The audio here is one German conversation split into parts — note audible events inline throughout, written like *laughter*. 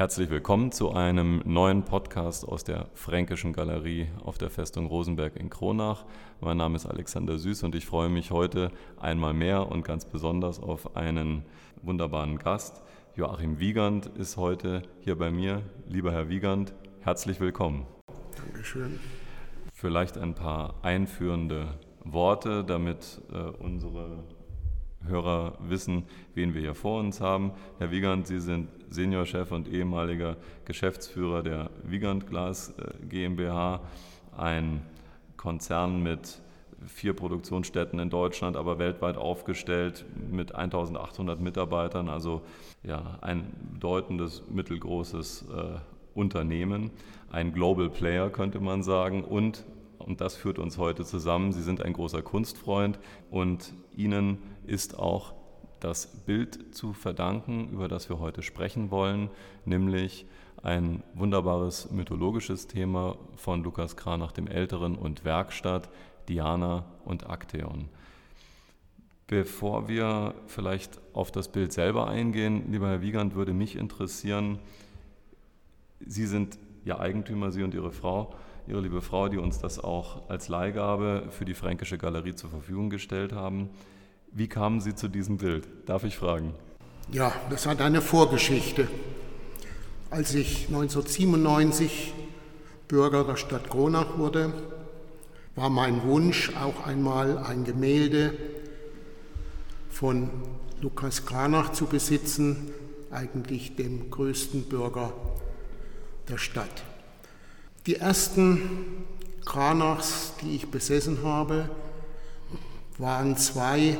Herzlich willkommen zu einem neuen Podcast aus der Fränkischen Galerie auf der Festung Rosenberg in Kronach. Mein Name ist Alexander Süß und ich freue mich heute einmal mehr und ganz besonders auf einen wunderbaren Gast. Joachim Wiegand ist heute hier bei mir. Lieber Herr Wiegand, herzlich willkommen. Dankeschön. Vielleicht ein paar einführende Worte, damit äh, unsere Hörer wissen, wen wir hier vor uns haben. Herr Wiegand, Sie sind Seniorchef und ehemaliger Geschäftsführer der Wiegand Glas äh, GmbH, ein Konzern mit vier Produktionsstätten in Deutschland, aber weltweit aufgestellt mit 1800 Mitarbeitern, also ja, ein bedeutendes mittelgroßes äh, Unternehmen, ein Global Player könnte man sagen und und das führt uns heute zusammen. Sie sind ein großer Kunstfreund und Ihnen ist auch das Bild zu verdanken, über das wir heute sprechen wollen, nämlich ein wunderbares mythologisches Thema von Lukas Kranach dem Älteren und Werkstatt, Diana und Akteon. Bevor wir vielleicht auf das Bild selber eingehen, lieber Herr Wiegand, würde mich interessieren, Sie sind ja Eigentümer, Sie und Ihre Frau, Ihre liebe Frau, die uns das auch als Leihgabe für die Fränkische Galerie zur Verfügung gestellt haben. Wie kamen Sie zu diesem Bild? Darf ich fragen? Ja, das hat eine Vorgeschichte. Als ich 1997 Bürger der Stadt Kronach wurde, war mein Wunsch, auch einmal ein Gemälde von Lukas Kranach zu besitzen, eigentlich dem größten Bürger der Stadt. Die ersten Kranachs, die ich besessen habe, waren zwei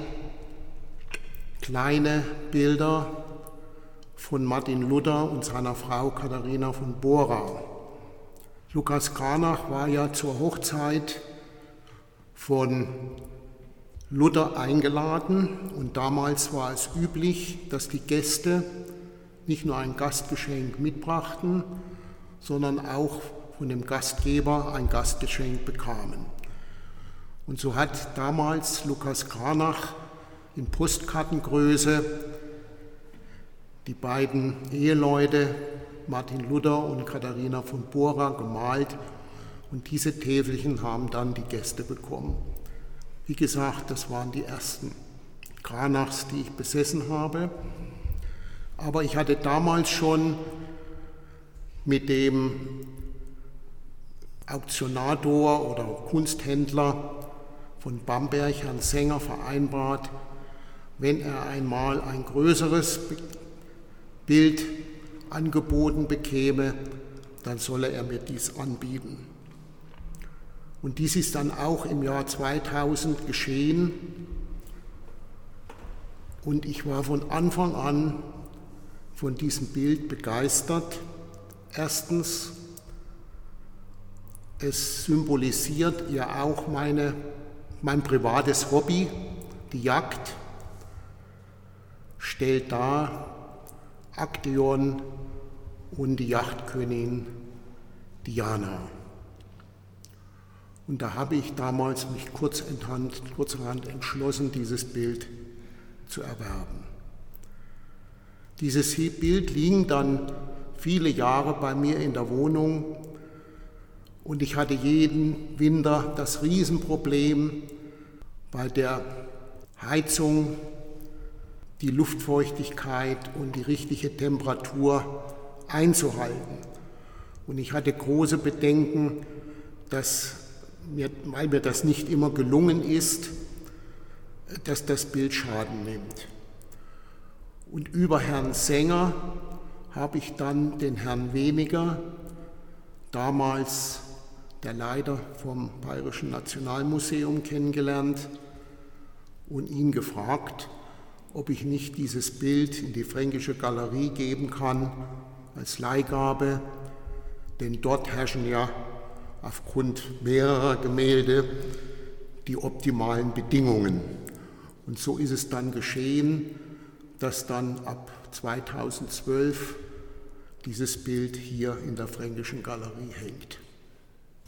kleine Bilder von Martin Luther und seiner Frau Katharina von Bora. Lukas Kranach war ja zur Hochzeit von Luther eingeladen und damals war es üblich, dass die Gäste nicht nur ein Gastgeschenk mitbrachten, sondern auch von dem Gastgeber ein Gastgeschenk bekamen. Und so hat damals Lukas Kranach in Postkartengröße die beiden Eheleute Martin Luther und Katharina von Bora gemalt und diese Täfelchen haben dann die Gäste bekommen. Wie gesagt, das waren die ersten Kranachs, die ich besessen habe. Aber ich hatte damals schon mit dem Auktionator oder Kunsthändler von Bamberg, Herrn Sänger, vereinbart, wenn er einmal ein größeres Bild angeboten bekäme, dann solle er mir dies anbieten. Und dies ist dann auch im Jahr 2000 geschehen. Und ich war von Anfang an von diesem Bild begeistert. Erstens, es symbolisiert ja auch meine mein privates Hobby, die Jagd, stellt dar Akteon und die Jagdkönigin Diana. Und da habe ich damals mich kurzerhand, kurzerhand entschlossen, dieses Bild zu erwerben. Dieses Bild liegen dann viele Jahre bei mir in der Wohnung und ich hatte jeden Winter das Riesenproblem, bei der Heizung die Luftfeuchtigkeit und die richtige Temperatur einzuhalten. Und ich hatte große Bedenken, dass mir, weil mir das nicht immer gelungen ist, dass das Bild Schaden nimmt. Und über Herrn Sänger habe ich dann den Herrn Weniger, damals der Leiter vom Bayerischen Nationalmuseum kennengelernt und ihn gefragt, ob ich nicht dieses Bild in die Fränkische Galerie geben kann als Leihgabe, denn dort herrschen ja aufgrund mehrerer Gemälde die optimalen Bedingungen. Und so ist es dann geschehen, dass dann ab 2012 dieses Bild hier in der Fränkischen Galerie hängt.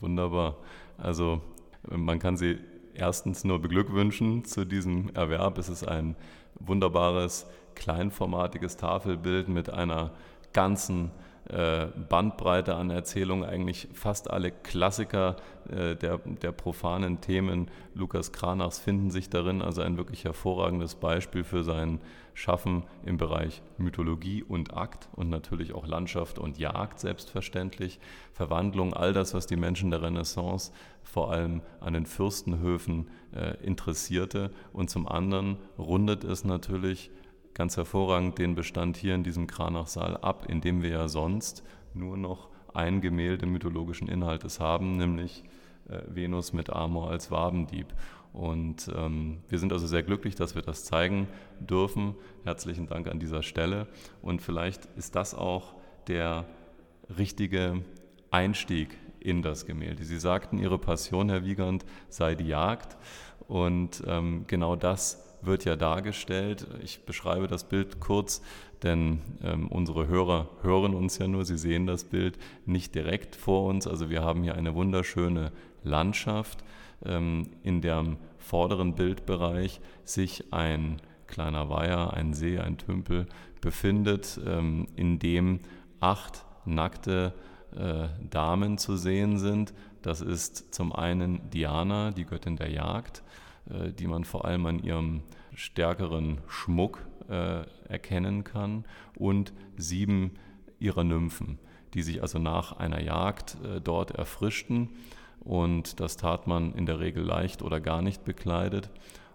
Wunderbar. Also man kann Sie erstens nur beglückwünschen zu diesem Erwerb. Es ist ein wunderbares, kleinformatiges Tafelbild mit einer ganzen äh, Bandbreite an Erzählungen, eigentlich fast alle Klassiker äh, der, der profanen Themen. Lukas Kranachs finden sich darin, also ein wirklich hervorragendes Beispiel für sein Schaffen im Bereich Mythologie und Akt und natürlich auch Landschaft und Jagd selbstverständlich, Verwandlung, all das, was die Menschen der Renaissance vor allem an den Fürstenhöfen äh, interessierte. Und zum anderen rundet es natürlich ganz hervorragend den Bestand hier in diesem Kranachsaal ab, in dem wir ja sonst nur noch ein Gemälde mythologischen Inhaltes haben, nämlich äh, Venus mit Amor als Wabendieb. Und ähm, wir sind also sehr glücklich, dass wir das zeigen dürfen. Herzlichen Dank an dieser Stelle. Und vielleicht ist das auch der richtige Einstieg in das Gemälde. Sie sagten, Ihre Passion, Herr Wiegand, sei die Jagd. Und ähm, genau das wird ja dargestellt. Ich beschreibe das Bild kurz, denn ähm, unsere Hörer hören uns ja nur, sie sehen das Bild nicht direkt vor uns. Also wir haben hier eine wunderschöne Landschaft. Ähm, in dem vorderen Bildbereich sich ein kleiner Weiher, ein See, ein Tümpel befindet, ähm, in dem acht nackte äh, Damen zu sehen sind. Das ist zum einen Diana, die Göttin der Jagd, die man vor allem an ihrem stärkeren Schmuck äh, erkennen kann, und sieben ihrer Nymphen, die sich also nach einer Jagd äh, dort erfrischten. Und das tat man in der Regel leicht oder gar nicht bekleidet.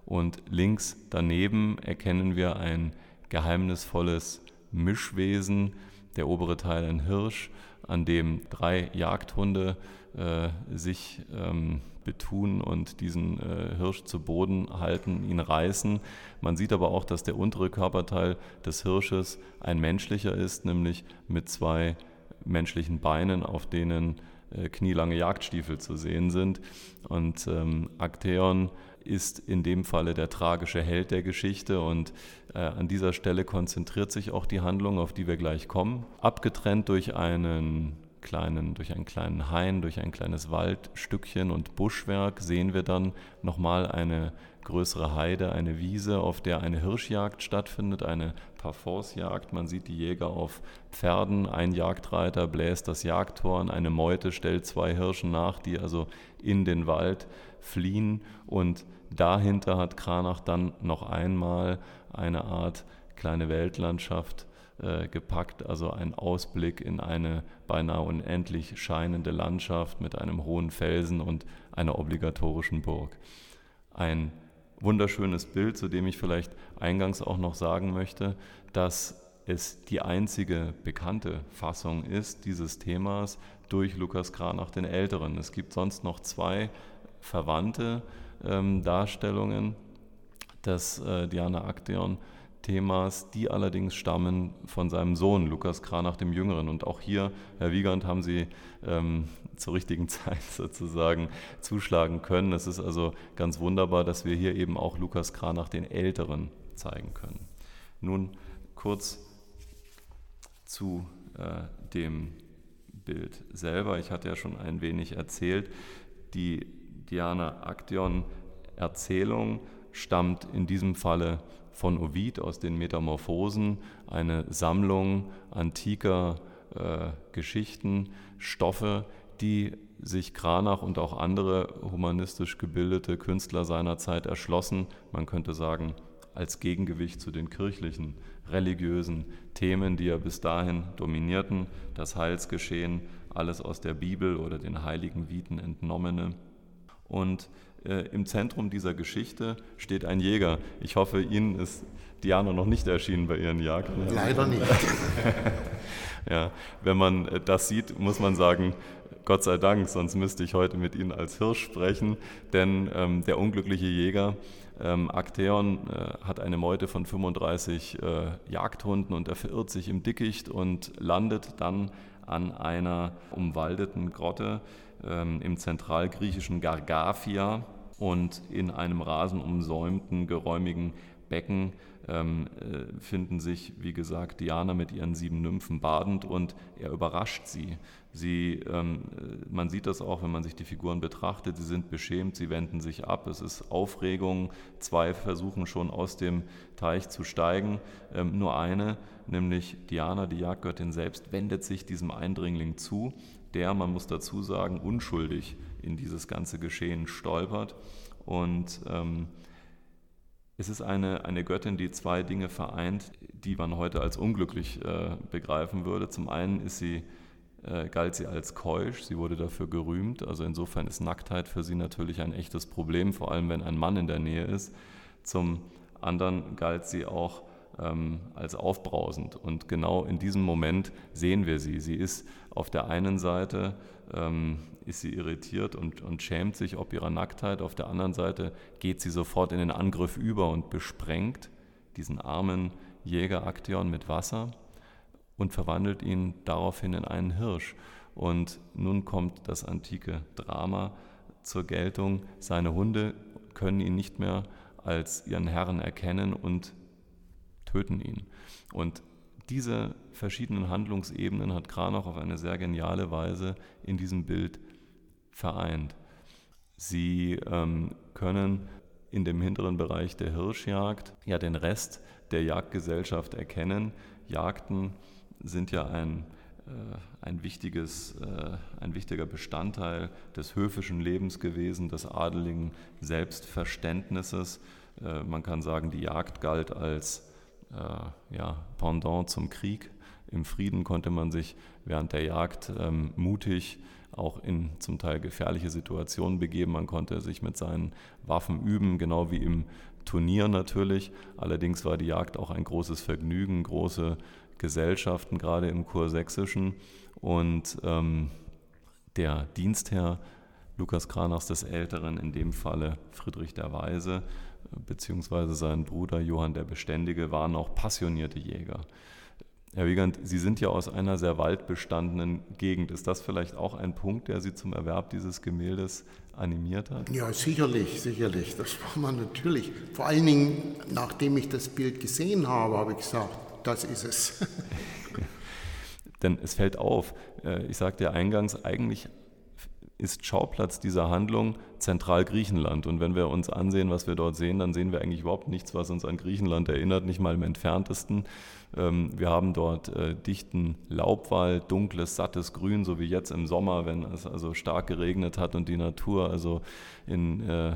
Und links daneben erkennen wir ein geheimnisvolles Mischwesen, der obere Teil ein Hirsch, an dem drei Jagdhunde äh, sich ähm, betun und diesen äh, Hirsch zu Boden halten, ihn reißen. Man sieht aber auch, dass der untere Körperteil des Hirsches ein menschlicher ist, nämlich mit zwei menschlichen Beinen, auf denen äh, knielange Jagdstiefel zu sehen sind. Und ähm, Akteon ist in dem Falle der tragische Held der Geschichte und äh, an dieser Stelle konzentriert sich auch die Handlung, auf die wir gleich kommen. Abgetrennt durch einen kleinen, durch einen kleinen Hain, durch ein kleines Waldstückchen und Buschwerk sehen wir dann nochmal eine größere Heide, eine Wiese, auf der eine Hirschjagd stattfindet, eine Parforcejagd. Man sieht die Jäger auf Pferden, ein Jagdreiter bläst das Jagdhorn, eine Meute stellt zwei Hirschen nach, die also in den Wald fliehen und dahinter hat Kranach dann noch einmal eine Art kleine Weltlandschaft äh, gepackt, also ein Ausblick in eine beinahe unendlich scheinende Landschaft mit einem hohen Felsen und einer obligatorischen Burg. Ein wunderschönes Bild, zu dem ich vielleicht eingangs auch noch sagen möchte, dass es die einzige bekannte Fassung ist dieses Themas durch Lukas Kranach den Älteren. Es gibt sonst noch zwei verwandte ähm, Darstellungen des äh, Diana Akteon Themas, die allerdings stammen von seinem Sohn Lukas Kranach dem Jüngeren. Und auch hier, Herr Wiegand, haben Sie ähm, zur richtigen *laughs* Zeit sozusagen zuschlagen können. Es ist also ganz wunderbar, dass wir hier eben auch Lukas Kranach den Älteren zeigen können. Nun kurz zu äh, dem Bild selber. Ich hatte ja schon ein wenig erzählt, die Diana Aktion Erzählung stammt in diesem Falle von Ovid aus den Metamorphosen, eine Sammlung antiker äh, Geschichten, Stoffe, die sich Kranach und auch andere humanistisch gebildete Künstler seiner Zeit erschlossen, man könnte sagen, als Gegengewicht zu den kirchlichen, religiösen Themen, die ja bis dahin dominierten, das Heilsgeschehen, alles aus der Bibel oder den heiligen Viten entnommene. Und äh, im Zentrum dieser Geschichte steht ein Jäger. Ich hoffe, Ihnen ist Diana noch nicht erschienen bei Ihren Jagden. Leider nicht. *laughs* ja, wenn man äh, das sieht, muss man sagen, Gott sei Dank, sonst müsste ich heute mit Ihnen als Hirsch sprechen, denn ähm, der unglückliche Jäger ähm, Akteon äh, hat eine Meute von 35 äh, Jagdhunden und er verirrt sich im Dickicht und landet dann an einer umwaldeten Grotte ähm, im zentralgriechischen Gargafia und in einem rasenumsäumten, geräumigen Becken ähm, äh, finden sich, wie gesagt, Diana mit ihren sieben Nymphen badend und er überrascht sie. sie ähm, äh, man sieht das auch, wenn man sich die Figuren betrachtet, sie sind beschämt, sie wenden sich ab, es ist Aufregung, zwei versuchen schon aus dem Teich zu steigen, ähm, nur eine, nämlich Diana, die Jagdgöttin selbst, wendet sich diesem Eindringling zu, der, man muss dazu sagen, unschuldig in dieses ganze Geschehen stolpert und ähm, es ist eine, eine Göttin, die zwei Dinge vereint, die man heute als unglücklich äh, begreifen würde. Zum einen ist sie, äh, galt sie als keusch, sie wurde dafür gerühmt. Also insofern ist Nacktheit für sie natürlich ein echtes Problem, vor allem wenn ein Mann in der Nähe ist. Zum anderen galt sie auch ähm, als aufbrausend. Und genau in diesem Moment sehen wir sie. Sie ist auf der einen Seite ähm, ist sie irritiert und, und schämt sich ob ihrer Nacktheit. Auf der anderen Seite geht sie sofort in den Angriff über und besprengt diesen armen Jäger Aktion mit Wasser und verwandelt ihn daraufhin in einen Hirsch. Und nun kommt das antike Drama zur Geltung. Seine Hunde können ihn nicht mehr als ihren Herrn erkennen und töten ihn. Und diese verschiedenen Handlungsebenen hat Kranoch auf eine sehr geniale Weise in diesem Bild vereint. Sie ähm, können in dem hinteren Bereich der Hirschjagd ja den Rest der Jagdgesellschaft erkennen. Jagden sind ja ein, äh, ein, wichtiges, äh, ein wichtiger Bestandteil des höfischen Lebens gewesen, des adeligen Selbstverständnisses. Äh, man kann sagen, die Jagd galt als ja, Pendant zum Krieg. Im Frieden konnte man sich während der Jagd ähm, mutig auch in zum Teil gefährliche Situationen begeben. Man konnte sich mit seinen Waffen üben, genau wie im Turnier natürlich. Allerdings war die Jagd auch ein großes Vergnügen, große Gesellschaften, gerade im Kursächsischen. Und ähm, der Dienstherr Lukas Kranachs des Älteren, in dem Falle Friedrich der Weise, beziehungsweise sein Bruder Johann der Beständige waren auch passionierte Jäger. Herr Wiegand, Sie sind ja aus einer sehr waldbestandenen Gegend. Ist das vielleicht auch ein Punkt, der Sie zum Erwerb dieses Gemäldes animiert hat? Ja, sicherlich, sicherlich. Das war man natürlich. Vor allen Dingen, nachdem ich das Bild gesehen habe, habe ich gesagt, das ist es. *laughs* Denn es fällt auf, äh, ich sagte ja eingangs, eigentlich ist Schauplatz dieser Handlung Zentralgriechenland. Und wenn wir uns ansehen, was wir dort sehen, dann sehen wir eigentlich überhaupt nichts, was uns an Griechenland erinnert, nicht mal im entferntesten. Ähm, wir haben dort äh, dichten Laubwald, dunkles, sattes Grün, so wie jetzt im Sommer, wenn es also stark geregnet hat und die Natur also in, äh,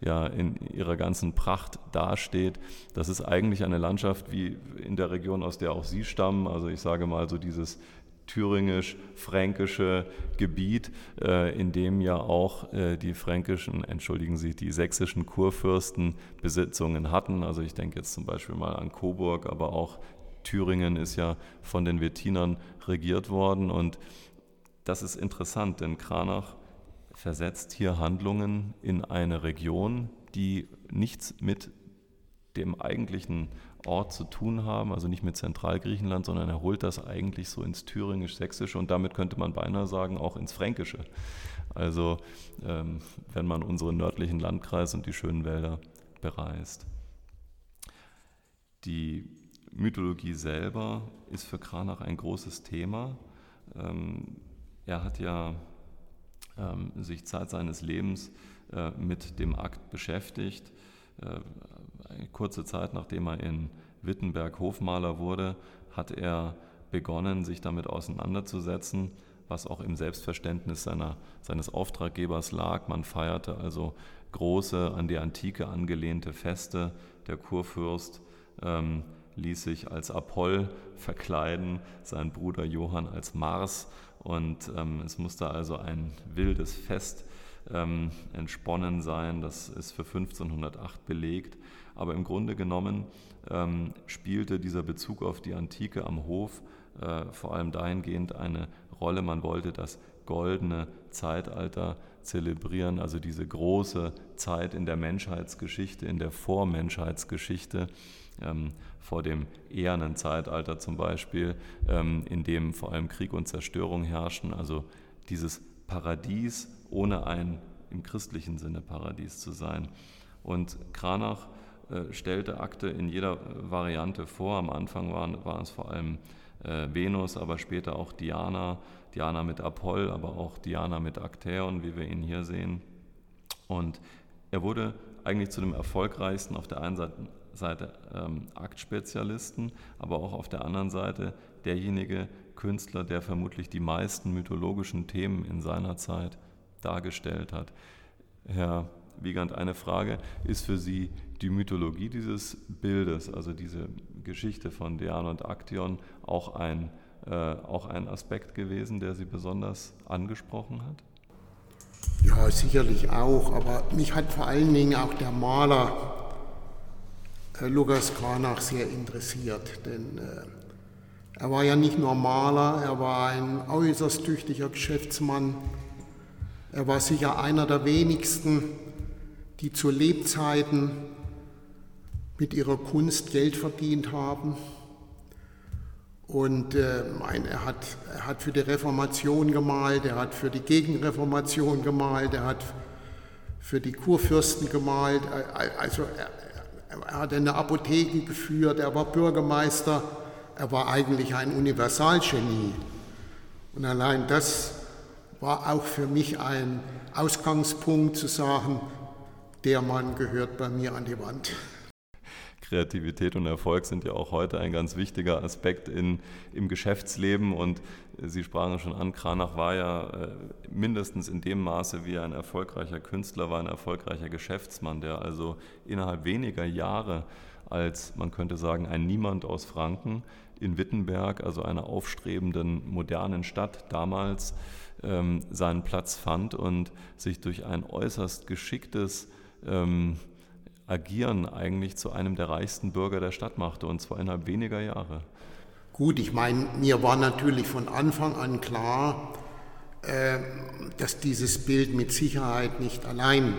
ja, in ihrer ganzen Pracht dasteht. Das ist eigentlich eine Landschaft wie in der Region, aus der auch Sie stammen. Also ich sage mal so dieses thüringisch-fränkische Gebiet, äh, in dem ja auch äh, die fränkischen, entschuldigen Sie, die sächsischen Kurfürsten Besitzungen hatten. Also ich denke jetzt zum Beispiel mal an Coburg, aber auch Thüringen ist ja von den Wettinern regiert worden. Und das ist interessant, denn Kranach versetzt hier Handlungen in eine Region, die nichts mit dem eigentlichen Ort zu tun haben, also nicht mit Zentralgriechenland, sondern er holt das eigentlich so ins Thüringisch-Sächsische und damit könnte man beinahe sagen auch ins Fränkische. Also ähm, wenn man unseren nördlichen Landkreis und die schönen Wälder bereist. Die Mythologie selber ist für Kranach ein großes Thema. Ähm, er hat ja ähm, sich Zeit seines Lebens äh, mit dem Akt beschäftigt. Äh, kurze Zeit nachdem er in Wittenberg Hofmaler wurde, hat er begonnen, sich damit auseinanderzusetzen, was auch im Selbstverständnis seiner, seines Auftraggebers lag. Man feierte also große, an die Antike angelehnte Feste. Der Kurfürst ähm, ließ sich als Apoll verkleiden, sein Bruder Johann als Mars. Und ähm, es musste also ein wildes Fest ähm, entsponnen sein. Das ist für 1508 belegt. Aber im Grunde genommen ähm, spielte dieser Bezug auf die Antike am Hof äh, vor allem dahingehend eine Rolle. Man wollte das goldene Zeitalter zelebrieren, also diese große Zeit in der Menschheitsgeschichte, in der Vormenschheitsgeschichte, ähm, vor dem ehernen Zeitalter zum Beispiel, ähm, in dem vor allem Krieg und Zerstörung herrschen, also dieses Paradies ohne ein im christlichen Sinne Paradies zu sein. Und Kranach äh, stellte Akte in jeder Variante vor. Am Anfang waren, war es vor allem äh, Venus, aber später auch Diana, Diana mit Apoll, aber auch Diana mit Aktäon, wie wir ihn hier sehen. Und er wurde eigentlich zu dem erfolgreichsten auf der einen Seite, Seite ähm, Aktspezialisten, aber auch auf der anderen Seite derjenige Künstler, der vermutlich die meisten mythologischen Themen in seiner Zeit dargestellt hat. Herr Wiegand, eine Frage, ist für Sie die Mythologie dieses Bildes, also diese Geschichte von Diana und Aktion, auch ein, äh, auch ein Aspekt gewesen, der Sie besonders angesprochen hat? Ja, sicherlich auch, aber mich hat vor allen Dingen auch der Maler äh, Lukas Kranach sehr interessiert, denn äh, er war ja nicht nur Maler, er war ein äußerst tüchtiger Geschäftsmann. Er war sicher einer der wenigsten, die zu Lebzeiten mit ihrer Kunst Geld verdient haben. Und äh, mein, er, hat, er hat für die Reformation gemalt, er hat für die Gegenreformation gemalt, er hat für die Kurfürsten gemalt. Also er, er hat eine Apotheke geführt, er war Bürgermeister, er war eigentlich ein Universalgenie. Und allein das war auch für mich ein Ausgangspunkt zu sagen, der Mann gehört bei mir an die Wand. Kreativität und Erfolg sind ja auch heute ein ganz wichtiger Aspekt in, im Geschäftsleben. Und Sie sprachen schon an, Kranach war ja äh, mindestens in dem Maße, wie er ein erfolgreicher Künstler war, ein erfolgreicher Geschäftsmann, der also innerhalb weniger Jahre als, man könnte sagen, ein Niemand aus Franken in Wittenberg, also einer aufstrebenden modernen Stadt damals, ähm, seinen Platz fand und sich durch ein äußerst geschicktes ähm, Agieren eigentlich zu einem der reichsten Bürger der Stadt machte, und zwar innerhalb weniger Jahre. Gut, ich meine, mir war natürlich von Anfang an klar, äh, dass dieses Bild mit Sicherheit nicht allein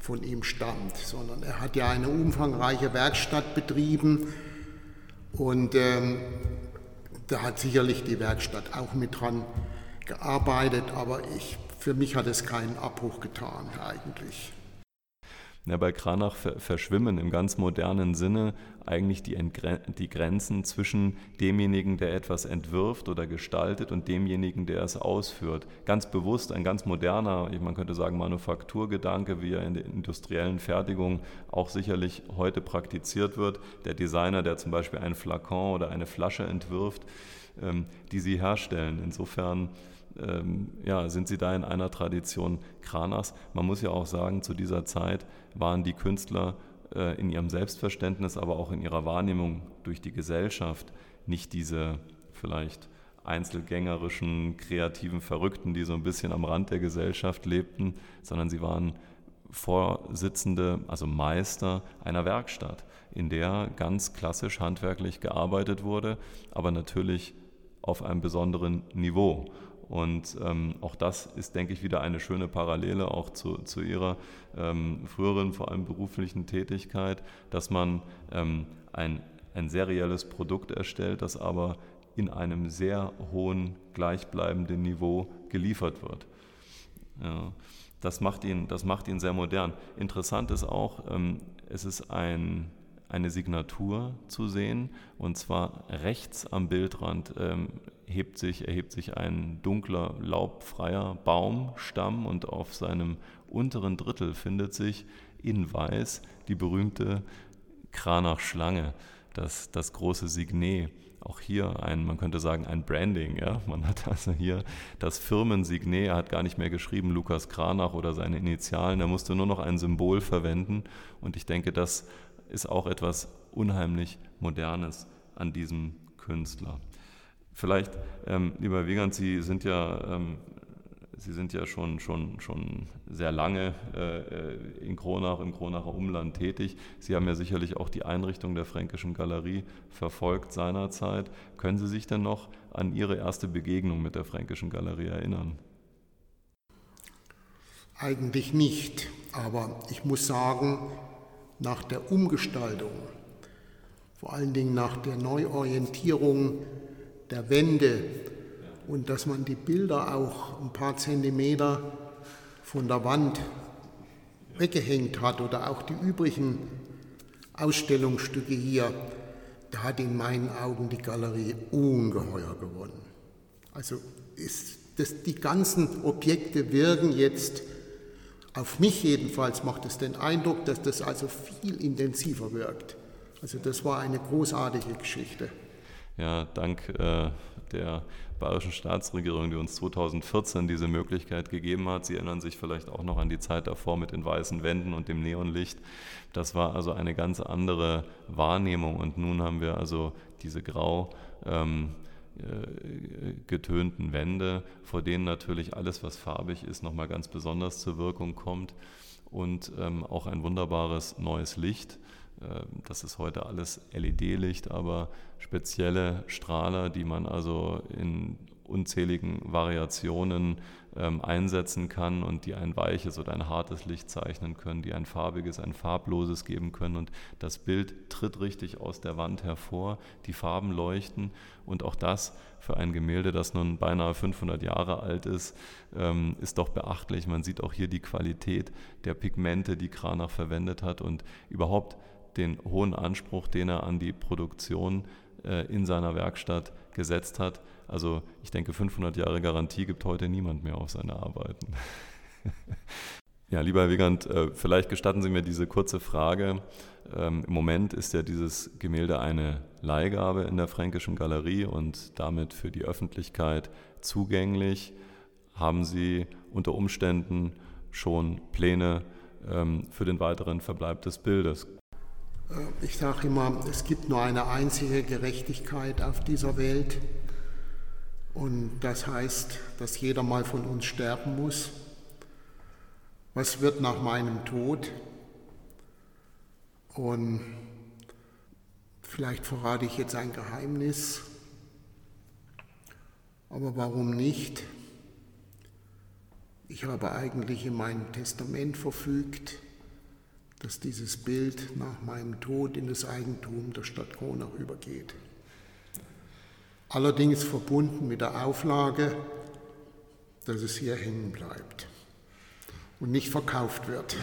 von ihm stammt, sondern er hat ja eine umfangreiche Werkstatt betrieben und ähm, da hat sicherlich die Werkstatt auch mit dran gearbeitet, aber ich, für mich hat es keinen Abbruch getan eigentlich. Ja, bei Kranach verschwimmen im ganz modernen Sinne eigentlich die, die, Grenzen zwischen demjenigen, der etwas entwirft oder gestaltet und demjenigen, der es ausführt. Ganz bewusst ein ganz moderner, man könnte sagen, Manufakturgedanke, wie er in der industriellen Fertigung auch sicherlich heute praktiziert wird. Der Designer, der zum Beispiel einen Flakon oder eine Flasche entwirft, ähm, die sie herstellen. Insofern ähm, ja, sind sie da in einer Tradition Kranas. Man muss ja auch sagen, zu dieser Zeit waren die Künstler äh, in ihrem Selbstverständnis, aber auch in ihrer Wahrnehmung durch die Gesellschaft nicht diese vielleicht einzelgängerischen, kreativen Verrückten, die so ein bisschen am Rand der Gesellschaft lebten, sondern sie waren Vorsitzende, also Meister einer Werkstatt, in der ganz klassisch handwerklich gearbeitet wurde, aber natürlich auf einem besonderen Niveau. Und ähm, auch das ist, denke ich, wieder eine schöne Parallele auch zu, zu Ihrer ähm, früheren, vor allem beruflichen Tätigkeit, dass man ähm, ein, ein serielles Produkt erstellt, das aber in einem sehr hohen, gleichbleibenden Niveau geliefert wird. Ja, das, macht ihn, das macht ihn sehr modern. Interessant ist auch, ähm, es ist ein eine Signatur zu sehen. Und zwar rechts am Bildrand ähm, hebt sich, erhebt sich ein dunkler, laubfreier Baumstamm und auf seinem unteren Drittel findet sich in weiß die berühmte Kranach-Schlange, das, das große Signet. Auch hier ein, man könnte sagen, ein Branding. Ja? Man hat also hier das Firmensignet, er hat gar nicht mehr geschrieben Lukas Kranach oder seine Initialen, er musste nur noch ein Symbol verwenden. Und ich denke, das ist auch etwas unheimlich Modernes an diesem Künstler. Vielleicht, ähm, lieber Wiegand, Sie sind ja, ähm, Sie sind ja schon, schon, schon sehr lange äh, in Kronach, im Kronacher Umland tätig. Sie haben ja sicherlich auch die Einrichtung der Fränkischen Galerie verfolgt seinerzeit. Können Sie sich denn noch an Ihre erste Begegnung mit der Fränkischen Galerie erinnern? Eigentlich nicht, aber ich muss sagen, nach der Umgestaltung, vor allen Dingen nach der Neuorientierung der Wände und dass man die Bilder auch ein paar Zentimeter von der Wand weggehängt hat oder auch die übrigen Ausstellungsstücke hier, da hat in meinen Augen die Galerie ungeheuer gewonnen. Also ist das, die ganzen Objekte wirken jetzt, auf mich jedenfalls macht es den Eindruck, dass das also viel intensiver wirkt. Also das war eine großartige Geschichte. Ja, dank äh, der bayerischen Staatsregierung, die uns 2014 diese Möglichkeit gegeben hat. Sie erinnern sich vielleicht auch noch an die Zeit davor mit den weißen Wänden und dem Neonlicht. Das war also eine ganz andere Wahrnehmung und nun haben wir also diese grau ähm, äh, getönten Wände, vor denen natürlich alles, was farbig ist, nochmal ganz besonders zur Wirkung kommt. Und ähm, auch ein wunderbares neues Licht. Ähm, das ist heute alles LED-Licht, aber spezielle Strahler, die man also in unzähligen Variationen ähm, einsetzen kann und die ein weiches oder ein hartes Licht zeichnen können, die ein farbiges, ein farbloses geben können. Und das Bild tritt richtig aus der Wand hervor, die Farben leuchten und auch das für ein Gemälde, das nun beinahe 500 Jahre alt ist, ähm, ist doch beachtlich. Man sieht auch hier die Qualität der Pigmente, die Kranach verwendet hat und überhaupt den hohen Anspruch, den er an die Produktion äh, in seiner Werkstatt gesetzt hat. Also ich denke, 500 Jahre Garantie gibt heute niemand mehr auf seine Arbeiten. *laughs* ja, lieber Herr Wiegand, äh, vielleicht gestatten Sie mir diese kurze Frage. Ähm, Im Moment ist ja dieses Gemälde eine Leihgabe in der Fränkischen Galerie und damit für die Öffentlichkeit zugänglich. Haben Sie unter Umständen schon Pläne ähm, für den weiteren Verbleib des Bildes? Äh, ich sage immer, es gibt nur eine einzige Gerechtigkeit auf dieser Welt. Und das heißt, dass jeder mal von uns sterben muss. Was wird nach meinem Tod? Und vielleicht verrate ich jetzt ein Geheimnis, aber warum nicht? Ich habe eigentlich in meinem Testament verfügt, dass dieses Bild nach meinem Tod in das Eigentum der Stadt Kronach übergeht. Allerdings verbunden mit der Auflage, dass es hier hängen bleibt und nicht verkauft wird,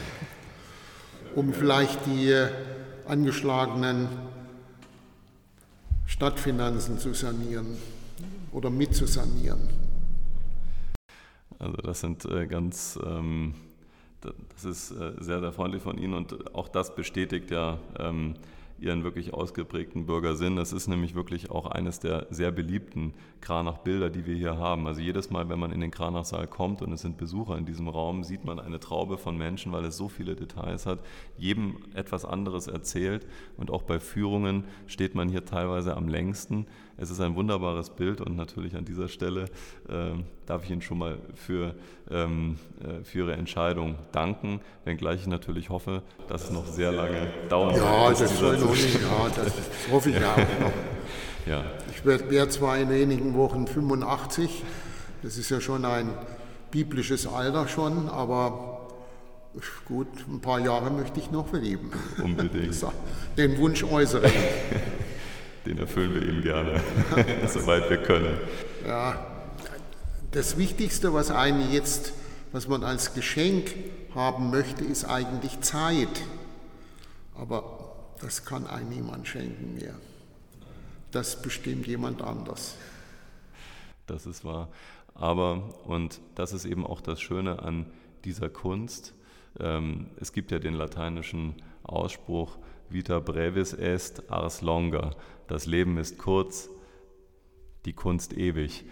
um vielleicht die angeschlagenen Stadtfinanzen zu sanieren oder mitzusanieren. Also das sind äh, ganz ähm das ist äh, sehr, sehr freundlich von Ihnen und auch das bestätigt ja ähm, Ihren wirklich ausgeprägten Bürgersinn. Das ist nämlich wirklich auch eines der sehr beliebten Kranach-Bilder, die wir hier haben. Also jedes Mal, wenn man in den Kranach-Saal kommt und es sind Besucher in diesem Raum, sieht man eine Traube von Menschen, weil es so viele Details hat, jedem etwas anderes erzählt und auch bei Führungen steht man hier teilweise am längsten. Es ist ein wunderbares Bild und natürlich an dieser Stelle äh, darf ich Ihnen schon mal für, ähm, äh, für Ihre Entscheidung danken, wenngleich ich natürlich hoffe, dass es noch sehr lange dauern wird. Ja, das, soll noch nicht, ja, das *laughs* hoffe ich auch noch. Ja. Ich werde zwar in wenigen Wochen 85, das ist ja schon ein biblisches Alter schon, aber gut, ein paar Jahre möchte ich noch leben. Unbedingt. *laughs* Den Wunsch äußere ich. *laughs* Den erfüllen wir Ihnen gerne, *laughs* soweit wir können. Ja, das Wichtigste, was einen jetzt, was man als Geschenk haben möchte, ist eigentlich Zeit. Aber das kann einem niemand schenken mehr. Das bestimmt jemand anders. Das ist wahr. Aber, und das ist eben auch das Schöne an dieser Kunst, ähm, es gibt ja den lateinischen Ausspruch, Vita brevis est, ars longa. Das Leben ist kurz, die Kunst ewig.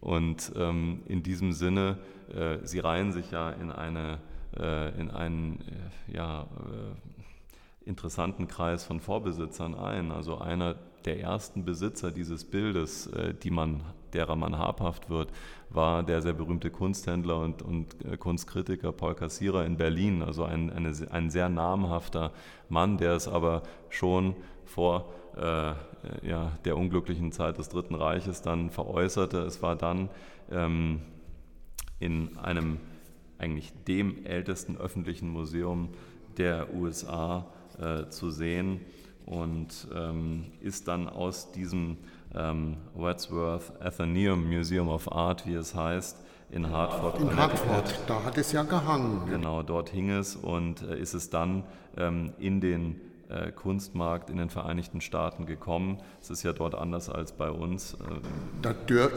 Und ähm, in diesem Sinne, äh, sie reihen sich ja in, eine, äh, in einen äh, ja, äh, interessanten Kreis von Vorbesitzern ein. Also einer der ersten Besitzer dieses Bildes, äh, die man, derer man habhaft wird, war der sehr berühmte Kunsthändler und, und äh, Kunstkritiker Paul Kassierer in Berlin. Also ein, eine, ein sehr namhafter Mann, der es aber schon vor äh, ja, der unglücklichen Zeit des Dritten Reiches dann veräußerte. Es war dann ähm, in einem eigentlich dem ältesten öffentlichen Museum der USA äh, zu sehen und ähm, ist dann aus diesem ähm, Wadsworth Athenaeum Museum of Art, wie es heißt, in Hartford. In Hartford, da hat es ja gehangen. Genau, dort hing es und äh, ist es dann ähm, in den äh, Kunstmarkt in den Vereinigten Staaten gekommen. Es ist ja dort anders als bei uns.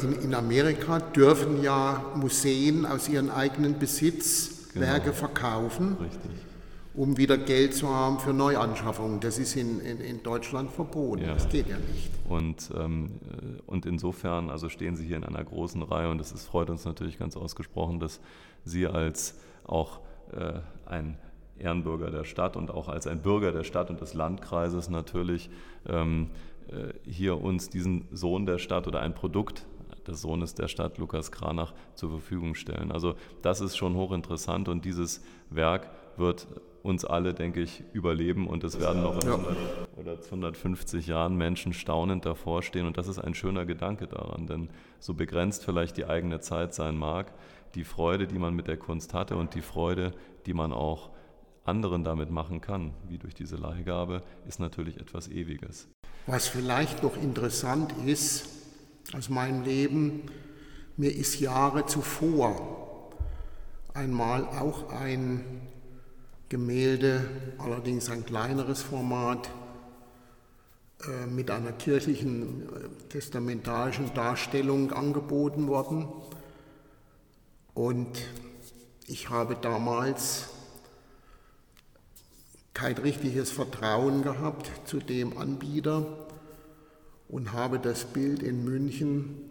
In, in, Amerika dürfen ja Museen aus ihrem eigenen Besitz genau. Werke verkaufen. Richtig um wieder Geld zu haben für Neuanschaffungen. Das ist in, in, in Deutschland verboten. Ja. Das geht ja nicht. Und, ähm, und insofern also stehen Sie hier in einer großen Reihe und es freut uns natürlich ganz ausgesprochen, dass Sie als auch äh, ein Ehrenbürger der Stadt und auch als ein Bürger der Stadt und des Landkreises natürlich ähm, äh, hier uns diesen Sohn der Stadt oder ein Produkt des Sohnes der Stadt, Lukas Kranach, zur Verfügung stellen. Also das ist schon hochinteressant und dieses Werk wird uns alle, denke ich, überleben und es werden noch in ja. 100 oder 150 Jahren Menschen staunend davor stehen. Und das ist ein schöner Gedanke daran, denn so begrenzt vielleicht die eigene Zeit sein mag, die Freude, die man mit der Kunst hatte und die Freude, die man auch anderen damit machen kann, wie durch diese Leihgabe, ist natürlich etwas Ewiges. Was vielleicht noch interessant ist aus meinem Leben, mir ist Jahre zuvor einmal auch ein Gemälde, allerdings ein kleineres Format, äh, mit einer kirchlichen äh, testamentarischen Darstellung angeboten worden. Und ich habe damals kein richtiges Vertrauen gehabt zu dem Anbieter und habe das Bild in München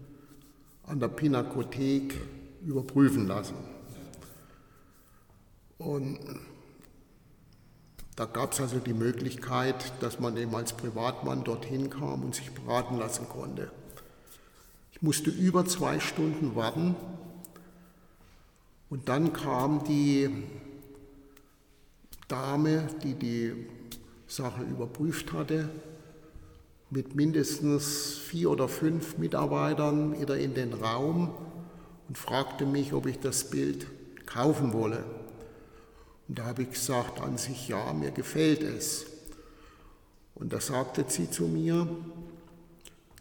an der Pinakothek überprüfen lassen. Und da gab es also die Möglichkeit, dass man eben als Privatmann dorthin kam und sich beraten lassen konnte. Ich musste über zwei Stunden warten und dann kam die Dame, die die Sache überprüft hatte, mit mindestens vier oder fünf Mitarbeitern wieder in den Raum und fragte mich, ob ich das Bild kaufen wolle. Und da habe ich gesagt, an sich ja, mir gefällt es. Und da sagte sie zu mir,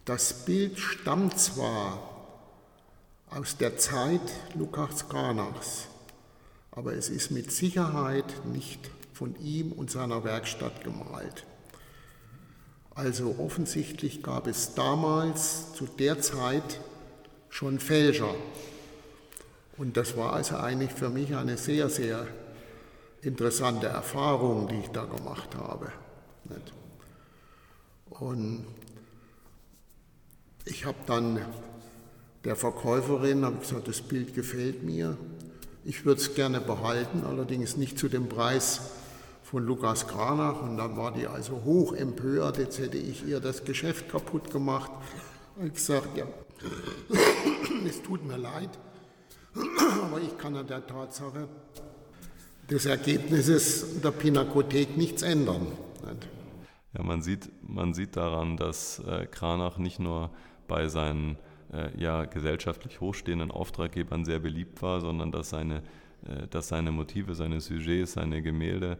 das Bild stammt zwar aus der Zeit Lukas Granachs, aber es ist mit Sicherheit nicht von ihm und seiner Werkstatt gemalt. Also offensichtlich gab es damals zu der Zeit schon Fälscher. Und das war also eigentlich für mich eine sehr, sehr interessante Erfahrung, die ich da gemacht habe. Und ich habe dann der Verkäuferin gesagt, das Bild gefällt mir. Ich würde es gerne behalten, allerdings nicht zu dem Preis von Lukas Kranach. Und dann war die also hoch empört, jetzt hätte ich ihr das Geschäft kaputt gemacht. Ich gesagt, ja, *clears throat* es tut mir leid, *clears throat* aber ich kann an der Tatsache des Ergebnisses der Pinakothek nichts ändern. Ja, man sieht, man sieht daran, dass äh, Kranach nicht nur bei seinen äh, ja, gesellschaftlich hochstehenden Auftraggebern sehr beliebt war, sondern dass seine, äh, dass seine Motive, seine Sujets, seine Gemälde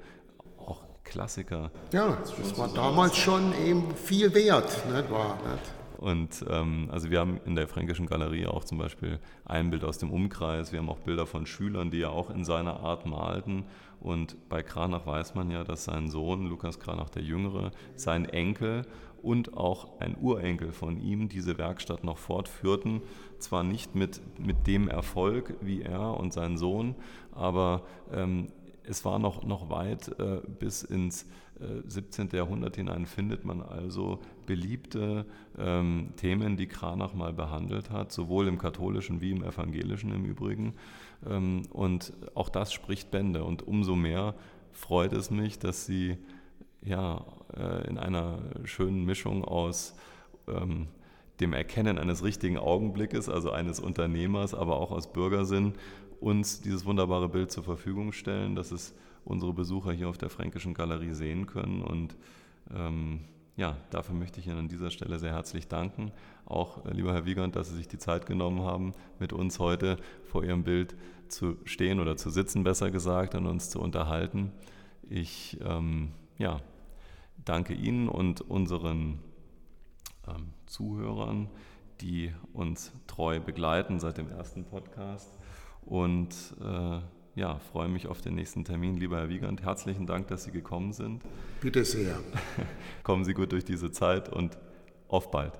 auch Klassiker. Ja, das war damals schon eben viel wert, nicht wahr? Nicht? Und ähm, also wir haben in der Fränkischen Galerie auch zum Beispiel ein Bild aus dem Umkreis, wir haben auch Bilder von Schülern, die ja auch in seiner Art malten. Und bei Kranach weiß man ja, dass sein Sohn, Lukas Kranach der Jüngere, sein Enkel und auch ein Urenkel von ihm diese Werkstatt noch fortführten. Zwar nicht mit, mit dem Erfolg wie er und sein Sohn, aber ähm, es war noch, noch weit äh, bis ins 17. Äh, Jahrhundert hinein findet man also beliebte ähm, Themen, die Kranach mal behandelt hat, sowohl im katholischen wie im evangelischen im Übrigen. Ähm, und auch das spricht Bände. Und umso mehr freut es mich, dass Sie ja, äh, in einer schönen Mischung aus ähm, dem Erkennen eines richtigen Augenblickes, also eines Unternehmers, aber auch aus Bürgersinn, uns dieses wunderbare Bild zur Verfügung stellen. Das ist unsere Besucher hier auf der Fränkischen Galerie sehen können. Und ähm, ja, dafür möchte ich Ihnen an dieser Stelle sehr herzlich danken. Auch, äh, lieber Herr Wiegand, dass Sie sich die Zeit genommen haben, mit uns heute vor Ihrem Bild zu stehen oder zu sitzen, besser gesagt, und uns zu unterhalten. Ich ähm, ja, danke Ihnen und unseren ähm, Zuhörern, die uns treu begleiten seit dem ersten Podcast. Und äh, ja, freue mich auf den nächsten Termin. Lieber Herr Wiegand, herzlichen Dank, dass Sie gekommen sind. Bitte sehr. *laughs* Kommen Sie gut durch diese Zeit und auf bald.